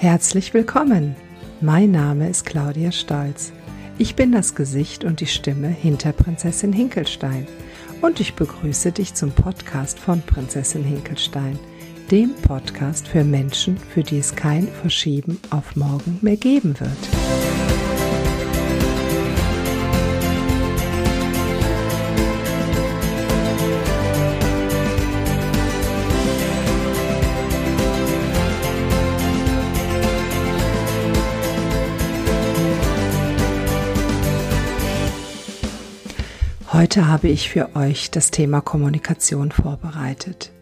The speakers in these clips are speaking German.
Herzlich willkommen. Mein Name ist Claudia Stolz. Ich bin das Gesicht und die Stimme hinter Prinzessin Hinkelstein und ich begrüße dich zum Podcast von Prinzessin Hinkelstein, dem Podcast für Menschen, für die es kein Verschieben auf morgen mehr geben wird. Heute habe ich für euch das Thema Kommunikation vorbereitet.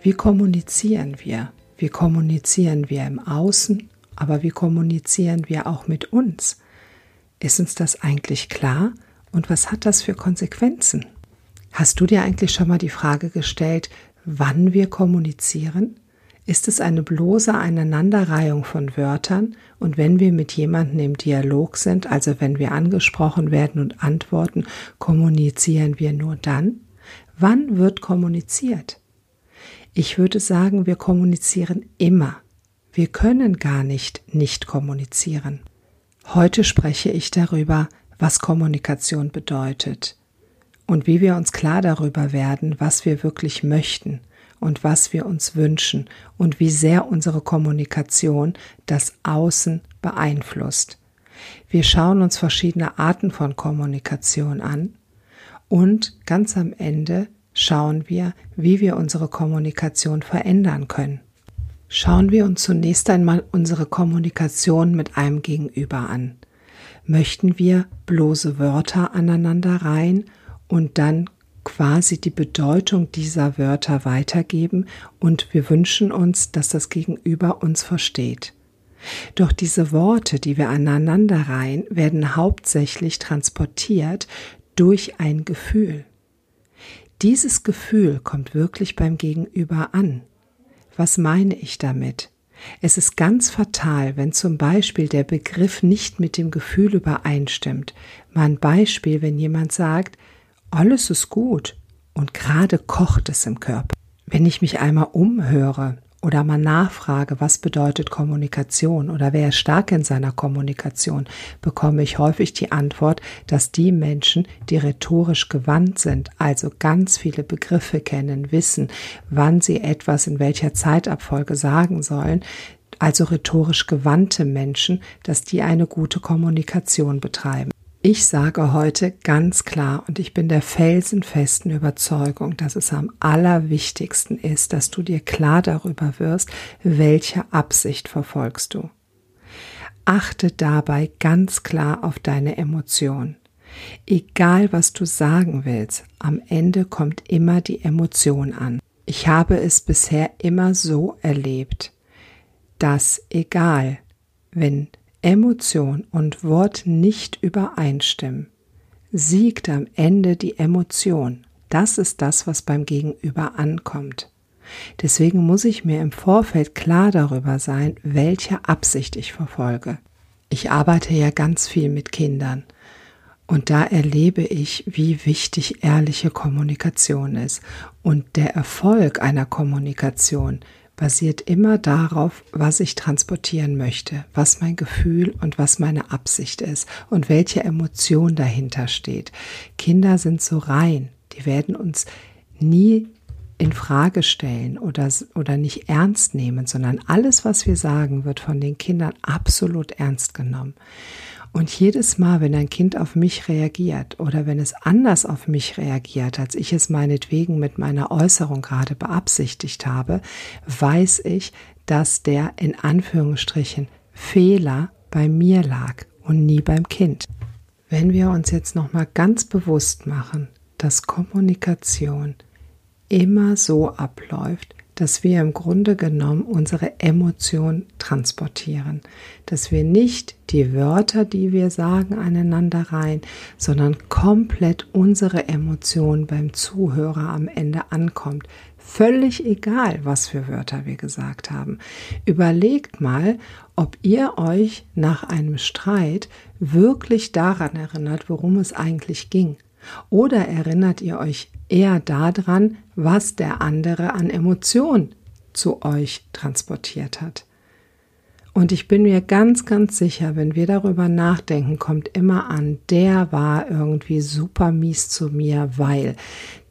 Wie kommunizieren wir? Wie kommunizieren wir im Außen, aber wie kommunizieren wir auch mit uns? Ist uns das eigentlich klar und was hat das für Konsequenzen? Hast du dir eigentlich schon mal die Frage gestellt, wann wir kommunizieren? Ist es eine bloße Aneinanderreihung von Wörtern und wenn wir mit jemandem im Dialog sind, also wenn wir angesprochen werden und antworten, kommunizieren wir nur dann? Wann wird kommuniziert? Ich würde sagen, wir kommunizieren immer. Wir können gar nicht nicht kommunizieren. Heute spreche ich darüber, was Kommunikation bedeutet und wie wir uns klar darüber werden, was wir wirklich möchten – und was wir uns wünschen und wie sehr unsere Kommunikation das Außen beeinflusst. Wir schauen uns verschiedene Arten von Kommunikation an und ganz am Ende schauen wir, wie wir unsere Kommunikation verändern können. Schauen wir uns zunächst einmal unsere Kommunikation mit einem Gegenüber an. Möchten wir bloße Wörter aneinander reihen und dann quasi die Bedeutung dieser Wörter weitergeben und wir wünschen uns, dass das Gegenüber uns versteht. Doch diese Worte, die wir aneinanderreihen, werden hauptsächlich transportiert durch ein Gefühl. Dieses Gefühl kommt wirklich beim Gegenüber an. Was meine ich damit? Es ist ganz fatal, wenn zum Beispiel der Begriff nicht mit dem Gefühl übereinstimmt. Mal ein Beispiel, wenn jemand sagt, alles ist gut und gerade kocht es im Körper. Wenn ich mich einmal umhöre oder mal nachfrage, was bedeutet Kommunikation oder wer ist stark in seiner Kommunikation, bekomme ich häufig die Antwort, dass die Menschen, die rhetorisch gewandt sind, also ganz viele Begriffe kennen, wissen, wann sie etwas in welcher Zeitabfolge sagen sollen, also rhetorisch gewandte Menschen, dass die eine gute Kommunikation betreiben. Ich sage heute ganz klar und ich bin der felsenfesten Überzeugung, dass es am allerwichtigsten ist, dass du dir klar darüber wirst, welche Absicht verfolgst du. Achte dabei ganz klar auf deine Emotion. Egal was du sagen willst, am Ende kommt immer die Emotion an. Ich habe es bisher immer so erlebt, dass egal, wenn Emotion und Wort nicht übereinstimmen, siegt am Ende die Emotion. Das ist das, was beim Gegenüber ankommt. Deswegen muss ich mir im Vorfeld klar darüber sein, welche Absicht ich verfolge. Ich arbeite ja ganz viel mit Kindern und da erlebe ich, wie wichtig ehrliche Kommunikation ist und der Erfolg einer Kommunikation basiert immer darauf, was ich transportieren möchte, was mein Gefühl und was meine Absicht ist und welche Emotion dahinter steht. Kinder sind so rein, die werden uns nie in Frage stellen oder, oder nicht ernst nehmen, sondern alles, was wir sagen, wird von den Kindern absolut ernst genommen. Und jedes Mal, wenn ein Kind auf mich reagiert oder wenn es anders auf mich reagiert, als ich es meinetwegen mit meiner Äußerung gerade beabsichtigt habe, weiß ich, dass der in Anführungsstrichen Fehler bei mir lag und nie beim Kind. Wenn wir uns jetzt noch mal ganz bewusst machen, dass Kommunikation immer so abläuft, dass wir im Grunde genommen unsere Emotion transportieren, dass wir nicht die Wörter, die wir sagen, aneinander rein, sondern komplett unsere Emotion beim Zuhörer am Ende ankommt. Völlig egal, was für Wörter wir gesagt haben. Überlegt mal, ob ihr euch nach einem Streit wirklich daran erinnert, worum es eigentlich ging. Oder erinnert ihr euch eher daran, was der andere an Emotion zu euch transportiert hat? Und ich bin mir ganz, ganz sicher, wenn wir darüber nachdenken, kommt immer an, der war irgendwie super mies zu mir, weil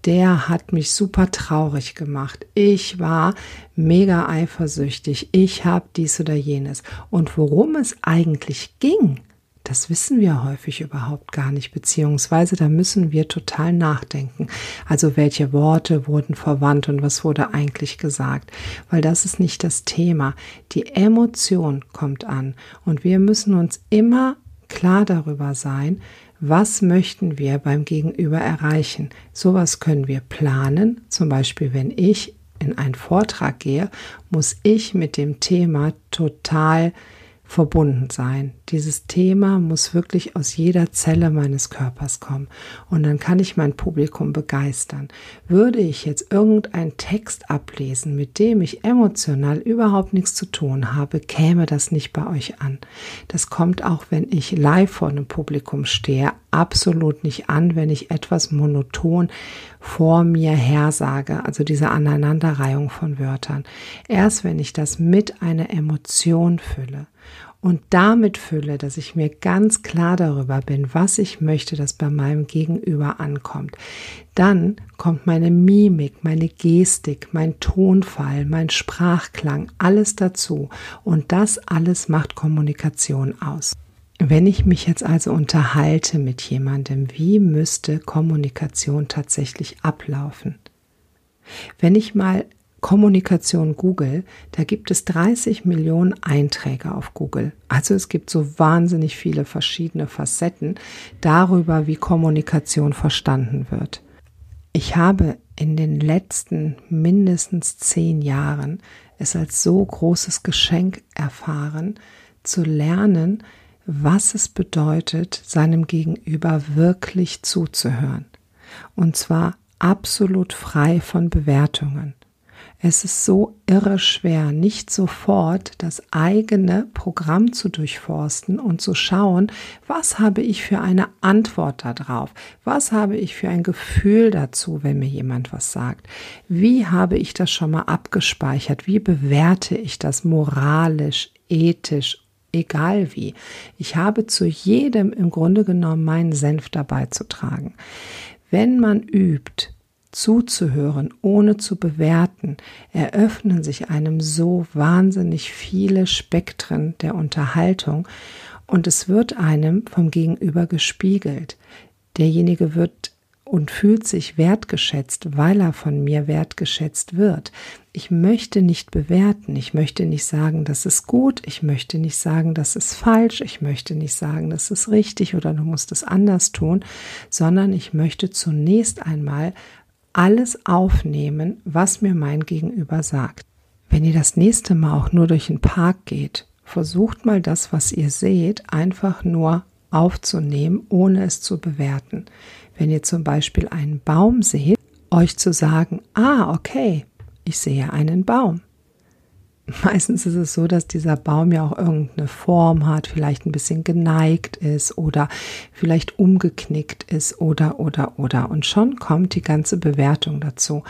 der hat mich super traurig gemacht. Ich war mega eifersüchtig. Ich habe dies oder jenes. Und worum es eigentlich ging, das wissen wir häufig überhaupt gar nicht, beziehungsweise da müssen wir total nachdenken. Also welche Worte wurden verwandt und was wurde eigentlich gesagt, weil das ist nicht das Thema. Die Emotion kommt an und wir müssen uns immer klar darüber sein, was möchten wir beim Gegenüber erreichen. Sowas können wir planen, zum Beispiel wenn ich in einen Vortrag gehe, muss ich mit dem Thema total verbunden sein. Dieses Thema muss wirklich aus jeder Zelle meines Körpers kommen. Und dann kann ich mein Publikum begeistern. Würde ich jetzt irgendeinen Text ablesen, mit dem ich emotional überhaupt nichts zu tun habe, käme das nicht bei euch an. Das kommt auch, wenn ich live vor einem Publikum stehe, absolut nicht an, wenn ich etwas monoton vor mir her sage, also diese Aneinanderreihung von Wörtern. Erst wenn ich das mit einer Emotion fülle und damit fülle, dass ich mir ganz klar darüber bin, was ich möchte, dass bei meinem Gegenüber ankommt, dann kommt meine Mimik, meine Gestik, mein Tonfall, mein Sprachklang, alles dazu. Und das alles macht Kommunikation aus. Wenn ich mich jetzt also unterhalte mit jemandem, wie müsste Kommunikation tatsächlich ablaufen? Wenn ich mal Kommunikation Google, da gibt es 30 Millionen Einträge auf Google. Also es gibt so wahnsinnig viele verschiedene Facetten darüber, wie Kommunikation verstanden wird. Ich habe in den letzten mindestens zehn Jahren es als so großes Geschenk erfahren, zu lernen, was es bedeutet, seinem Gegenüber wirklich zuzuhören. Und zwar absolut frei von Bewertungen. Es ist so irre schwer, nicht sofort das eigene Programm zu durchforsten und zu schauen, was habe ich für eine Antwort darauf? Was habe ich für ein Gefühl dazu, wenn mir jemand was sagt? Wie habe ich das schon mal abgespeichert? Wie bewerte ich das moralisch, ethisch egal wie. Ich habe zu jedem im Grunde genommen meinen Senf dabei zu tragen. Wenn man übt, zuzuhören, ohne zu bewerten, eröffnen sich einem so wahnsinnig viele Spektren der Unterhaltung und es wird einem vom Gegenüber gespiegelt. Derjenige wird und fühlt sich wertgeschätzt, weil er von mir wertgeschätzt wird. Ich möchte nicht bewerten, ich möchte nicht sagen, das ist gut, ich möchte nicht sagen, das ist falsch, ich möchte nicht sagen, das ist richtig oder du musst es anders tun, sondern ich möchte zunächst einmal alles aufnehmen, was mir mein Gegenüber sagt. Wenn ihr das nächste Mal auch nur durch den Park geht, versucht mal das, was ihr seht, einfach nur aufzunehmen, ohne es zu bewerten. Wenn ihr zum Beispiel einen Baum seht, euch zu sagen, ah, okay, ich sehe einen Baum. Meistens ist es so, dass dieser Baum ja auch irgendeine Form hat, vielleicht ein bisschen geneigt ist oder vielleicht umgeknickt ist oder, oder, oder. Und schon kommt die ganze Bewertung dazu.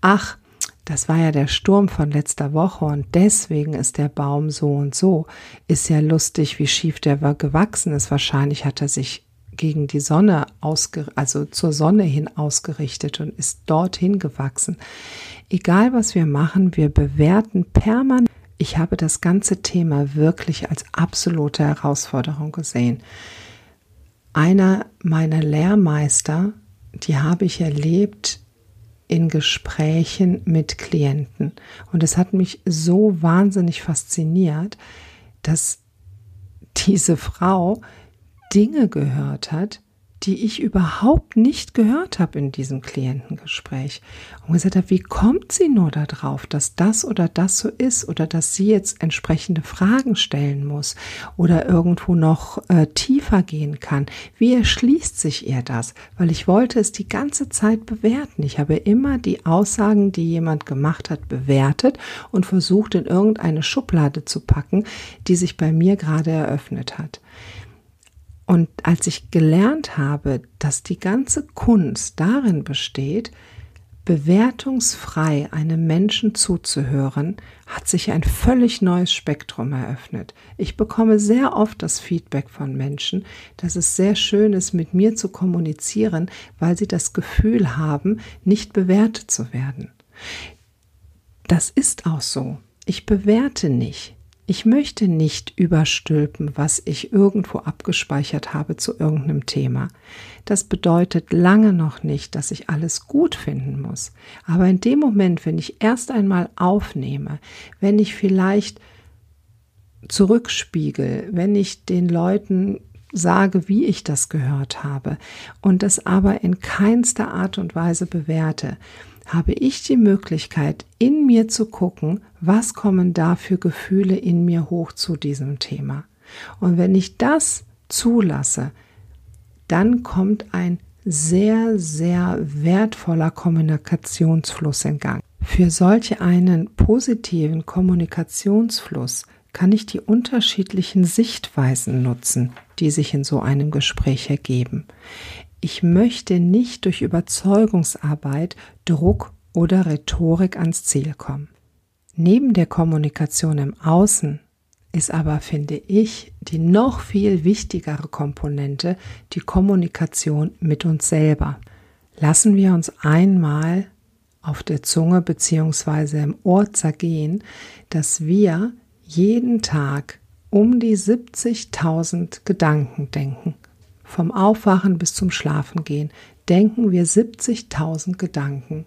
Ach, das war ja der Sturm von letzter Woche und deswegen ist der Baum so und so. Ist ja lustig, wie schief der gewachsen ist. Wahrscheinlich hat er sich gegen die Sonne ausge, also zur Sonne hin ausgerichtet und ist dorthin gewachsen. Egal was wir machen, wir bewerten permanent. Ich habe das ganze Thema wirklich als absolute Herausforderung gesehen. Einer meiner Lehrmeister, die habe ich erlebt in Gesprächen mit Klienten. Und es hat mich so wahnsinnig fasziniert, dass diese Frau Dinge gehört hat, die ich überhaupt nicht gehört habe in diesem Klientengespräch. Und gesagt habe, wie kommt sie nur darauf, dass das oder das so ist oder dass sie jetzt entsprechende Fragen stellen muss oder irgendwo noch äh, tiefer gehen kann. Wie erschließt sich ihr das? Weil ich wollte es die ganze Zeit bewerten. Ich habe immer die Aussagen, die jemand gemacht hat, bewertet und versucht in irgendeine Schublade zu packen, die sich bei mir gerade eröffnet hat. Und als ich gelernt habe, dass die ganze Kunst darin besteht, bewertungsfrei einem Menschen zuzuhören, hat sich ein völlig neues Spektrum eröffnet. Ich bekomme sehr oft das Feedback von Menschen, dass es sehr schön ist, mit mir zu kommunizieren, weil sie das Gefühl haben, nicht bewertet zu werden. Das ist auch so. Ich bewerte nicht. Ich möchte nicht überstülpen, was ich irgendwo abgespeichert habe zu irgendeinem Thema. Das bedeutet lange noch nicht, dass ich alles gut finden muss. Aber in dem Moment, wenn ich erst einmal aufnehme, wenn ich vielleicht zurückspiegel, wenn ich den Leuten sage, wie ich das gehört habe und das aber in keinster Art und Weise bewerte, habe ich die Möglichkeit, in mir zu gucken, was kommen da für Gefühle in mir hoch zu diesem Thema. Und wenn ich das zulasse, dann kommt ein sehr, sehr wertvoller Kommunikationsfluss in Gang. Für solch einen positiven Kommunikationsfluss kann ich die unterschiedlichen Sichtweisen nutzen, die sich in so einem Gespräch ergeben. Ich möchte nicht durch Überzeugungsarbeit, Druck oder Rhetorik ans Ziel kommen. Neben der Kommunikation im Außen ist aber, finde ich, die noch viel wichtigere Komponente die Kommunikation mit uns selber. Lassen wir uns einmal auf der Zunge bzw. im Ohr zergehen, dass wir jeden Tag um die 70.000 Gedanken denken. Vom Aufwachen bis zum Schlafengehen denken wir 70.000 Gedanken.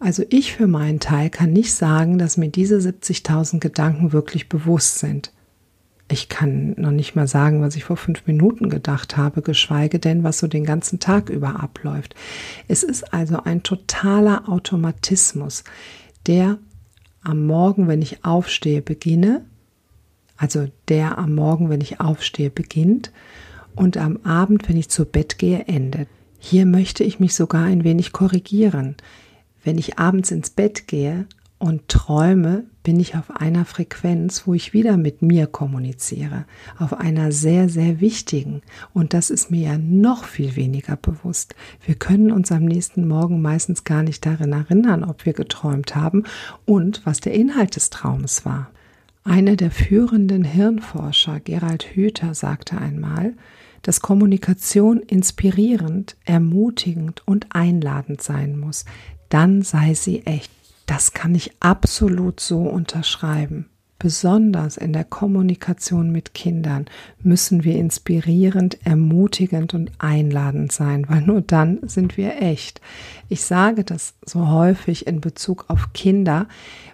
Also ich für meinen Teil kann nicht sagen, dass mir diese 70.000 Gedanken wirklich bewusst sind. Ich kann noch nicht mal sagen, was ich vor fünf Minuten gedacht habe, geschweige denn, was so den ganzen Tag über abläuft. Es ist also ein totaler Automatismus, der am Morgen, wenn ich aufstehe, beginne, also der am Morgen, wenn ich aufstehe, beginnt und am Abend, wenn ich zu Bett gehe, endet. Hier möchte ich mich sogar ein wenig korrigieren. Wenn ich abends ins Bett gehe und träume, bin ich auf einer Frequenz, wo ich wieder mit mir kommuniziere, auf einer sehr, sehr wichtigen. Und das ist mir ja noch viel weniger bewusst. Wir können uns am nächsten Morgen meistens gar nicht darin erinnern, ob wir geträumt haben und was der Inhalt des Traumes war. Einer der führenden Hirnforscher, Gerald Hüther, sagte einmal, dass Kommunikation inspirierend, ermutigend und einladend sein muss. Dann sei sie echt. Das kann ich absolut so unterschreiben. Besonders in der Kommunikation mit Kindern müssen wir inspirierend, ermutigend und einladend sein, weil nur dann sind wir echt. Ich sage das so häufig in Bezug auf Kinder,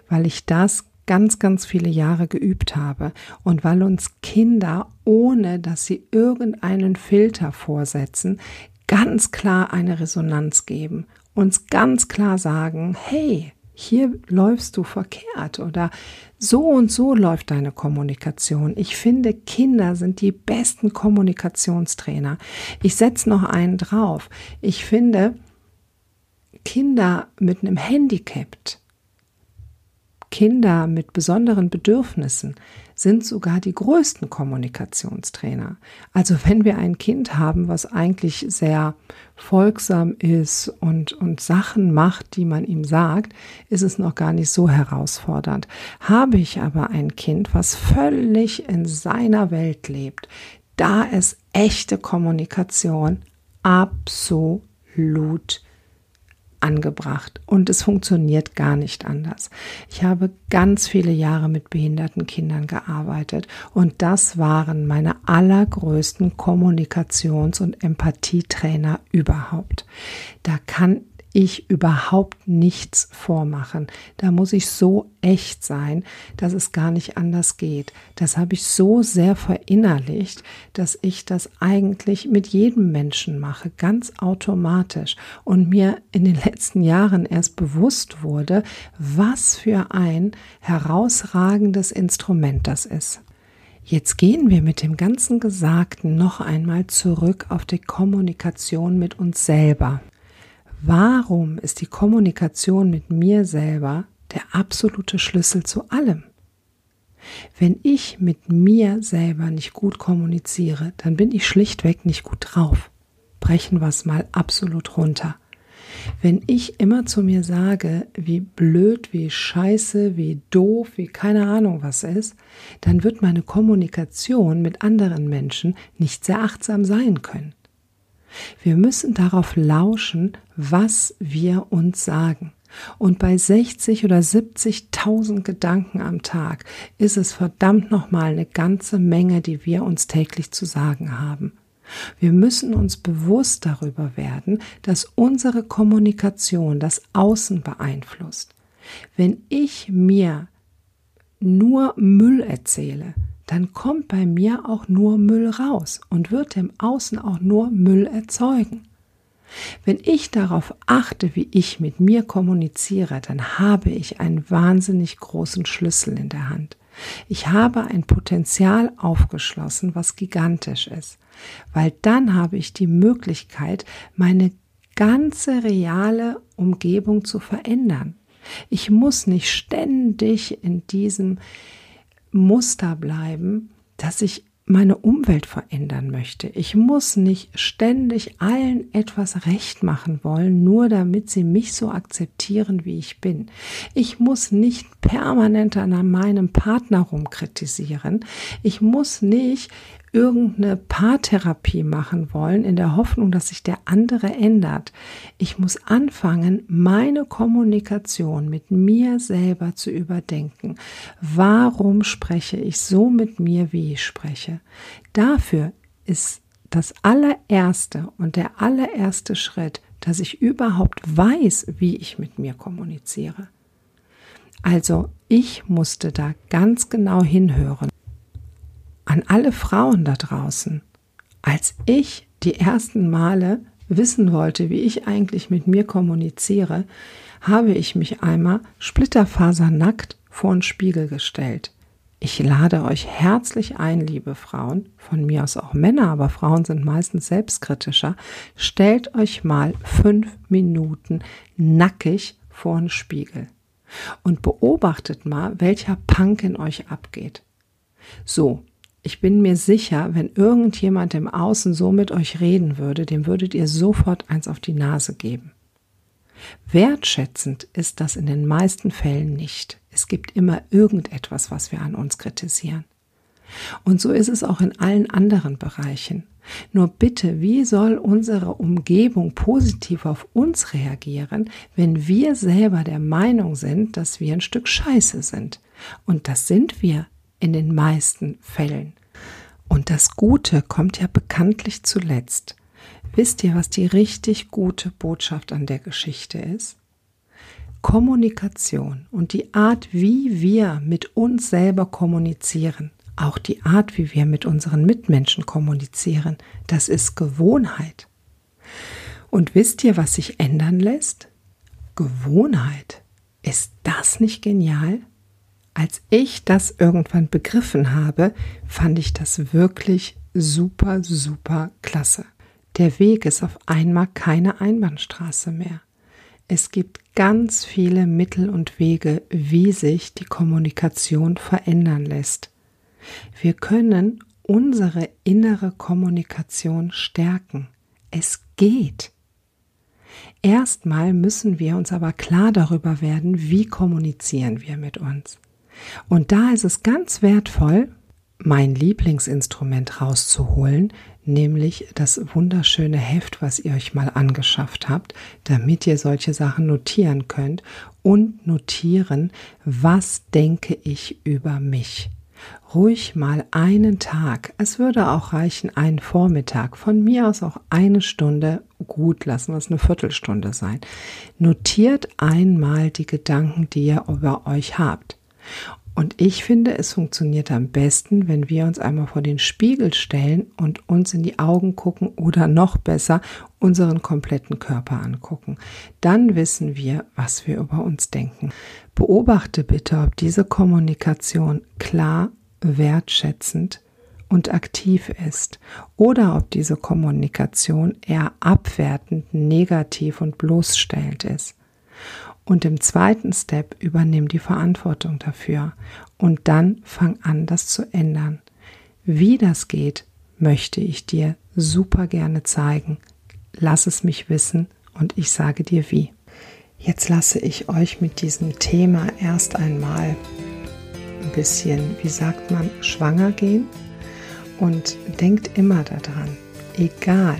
weil ich das ganz, ganz viele Jahre geübt habe und weil uns Kinder, ohne dass sie irgendeinen Filter vorsetzen, ganz klar eine Resonanz geben, uns ganz klar sagen, hey, hier läufst du verkehrt oder so und so läuft deine Kommunikation. Ich finde, Kinder sind die besten Kommunikationstrainer. Ich setze noch einen drauf. Ich finde, Kinder mit einem Handicap, Kinder mit besonderen Bedürfnissen sind sogar die größten Kommunikationstrainer. Also wenn wir ein Kind haben, was eigentlich sehr folgsam ist und, und Sachen macht, die man ihm sagt, ist es noch gar nicht so herausfordernd. Habe ich aber ein Kind, was völlig in seiner Welt lebt, da ist echte Kommunikation absolut angebracht und es funktioniert gar nicht anders. Ich habe ganz viele Jahre mit behinderten Kindern gearbeitet und das waren meine allergrößten Kommunikations- und Empathietrainer überhaupt. Da kann ich überhaupt nichts vormachen. Da muss ich so echt sein, dass es gar nicht anders geht. Das habe ich so sehr verinnerlicht, dass ich das eigentlich mit jedem Menschen mache, ganz automatisch und mir in den letzten Jahren erst bewusst wurde, was für ein herausragendes Instrument das ist. Jetzt gehen wir mit dem ganzen Gesagten noch einmal zurück auf die Kommunikation mit uns selber. Warum ist die Kommunikation mit mir selber der absolute Schlüssel zu allem? Wenn ich mit mir selber nicht gut kommuniziere, dann bin ich schlichtweg nicht gut drauf. Brechen wir es mal absolut runter. Wenn ich immer zu mir sage, wie blöd, wie scheiße, wie doof, wie keine Ahnung was ist, dann wird meine Kommunikation mit anderen Menschen nicht sehr achtsam sein können. Wir müssen darauf lauschen, was wir uns sagen. Und bei 60 oder 70.000 Gedanken am Tag ist es verdammt nochmal eine ganze Menge, die wir uns täglich zu sagen haben. Wir müssen uns bewusst darüber werden, dass unsere Kommunikation das Außen beeinflusst. Wenn ich mir nur Müll erzähle, dann kommt bei mir auch nur Müll raus und wird im Außen auch nur Müll erzeugen. Wenn ich darauf achte, wie ich mit mir kommuniziere, dann habe ich einen wahnsinnig großen Schlüssel in der Hand. Ich habe ein Potenzial aufgeschlossen, was gigantisch ist, weil dann habe ich die Möglichkeit, meine ganze reale Umgebung zu verändern. Ich muss nicht ständig in diesem Muster bleiben, dass ich meine Umwelt verändern möchte. Ich muss nicht ständig allen etwas recht machen wollen, nur damit sie mich so akzeptieren, wie ich bin. Ich muss nicht permanent an meinem Partner rumkritisieren. Ich muss nicht irgendeine Paartherapie machen wollen, in der Hoffnung, dass sich der andere ändert. Ich muss anfangen, meine Kommunikation mit mir selber zu überdenken. Warum spreche ich so mit mir, wie ich spreche? Dafür ist das allererste und der allererste Schritt, dass ich überhaupt weiß, wie ich mit mir kommuniziere. Also ich musste da ganz genau hinhören an alle Frauen da draußen, als ich die ersten Male wissen wollte, wie ich eigentlich mit mir kommuniziere, habe ich mich einmal splitterfasernackt vor den Spiegel gestellt. Ich lade euch herzlich ein, liebe Frauen, von mir aus auch Männer, aber Frauen sind meistens selbstkritischer. Stellt euch mal fünf Minuten nackig vor den Spiegel und beobachtet mal, welcher Punk in euch abgeht. So, ich bin mir sicher, wenn irgendjemand im Außen so mit euch reden würde, dem würdet ihr sofort eins auf die Nase geben. Wertschätzend ist das in den meisten Fällen nicht. Es gibt immer irgendetwas, was wir an uns kritisieren. Und so ist es auch in allen anderen Bereichen. Nur bitte, wie soll unsere Umgebung positiv auf uns reagieren, wenn wir selber der Meinung sind, dass wir ein Stück Scheiße sind? Und das sind wir in den meisten Fällen. Und das Gute kommt ja bekanntlich zuletzt. Wisst ihr, was die richtig gute Botschaft an der Geschichte ist? Kommunikation und die Art, wie wir mit uns selber kommunizieren, auch die Art, wie wir mit unseren Mitmenschen kommunizieren, das ist Gewohnheit. Und wisst ihr, was sich ändern lässt? Gewohnheit. Ist das nicht genial? Als ich das irgendwann begriffen habe, fand ich das wirklich super, super klasse. Der Weg ist auf einmal keine Einbahnstraße mehr. Es gibt ganz viele Mittel und Wege, wie sich die Kommunikation verändern lässt. Wir können unsere innere Kommunikation stärken. Es geht. Erstmal müssen wir uns aber klar darüber werden, wie kommunizieren wir mit uns. Und da ist es ganz wertvoll, mein Lieblingsinstrument rauszuholen, nämlich das wunderschöne Heft, was ihr euch mal angeschafft habt, damit ihr solche Sachen notieren könnt und notieren, was denke ich über mich. Ruhig mal einen Tag, es würde auch reichen, einen Vormittag, von mir aus auch eine Stunde, gut, lassen wir es eine Viertelstunde sein. Notiert einmal die Gedanken, die ihr über euch habt. Und ich finde, es funktioniert am besten, wenn wir uns einmal vor den Spiegel stellen und uns in die Augen gucken oder noch besser unseren kompletten Körper angucken. Dann wissen wir, was wir über uns denken. Beobachte bitte, ob diese Kommunikation klar, wertschätzend und aktiv ist oder ob diese Kommunikation eher abwertend, negativ und bloßstellend ist. Und im zweiten Step übernimm die Verantwortung dafür und dann fang an, das zu ändern. Wie das geht, möchte ich dir super gerne zeigen. Lass es mich wissen und ich sage dir wie. Jetzt lasse ich euch mit diesem Thema erst einmal ein bisschen, wie sagt man, schwanger gehen und denkt immer daran, egal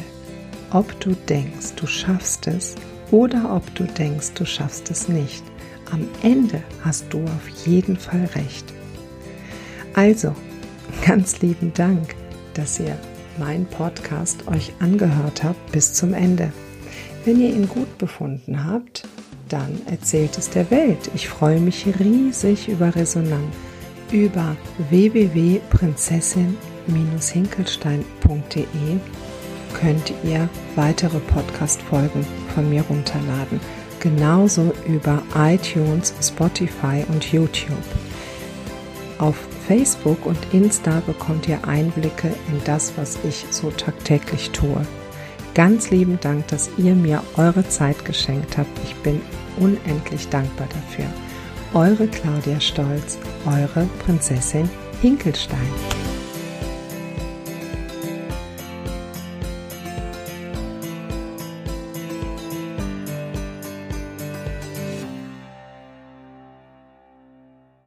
ob du denkst, du schaffst es oder ob du denkst, du schaffst es nicht, am Ende hast du auf jeden Fall recht. Also, ganz lieben Dank, dass ihr meinen Podcast euch angehört habt bis zum Ende. Wenn ihr ihn gut befunden habt, dann erzählt es der Welt. Ich freue mich riesig über Resonanz. Über www.prinzessin-hinkelstein.de könnt ihr weitere Podcast-Folgen von mir runterladen. Genauso über iTunes, Spotify und YouTube. Auf Facebook und Insta bekommt ihr Einblicke in das, was ich so tagtäglich tue. Ganz lieben Dank, dass ihr mir eure Zeit geschenkt habt. Ich bin unendlich dankbar dafür. Eure Claudia Stolz, eure Prinzessin Hinkelstein.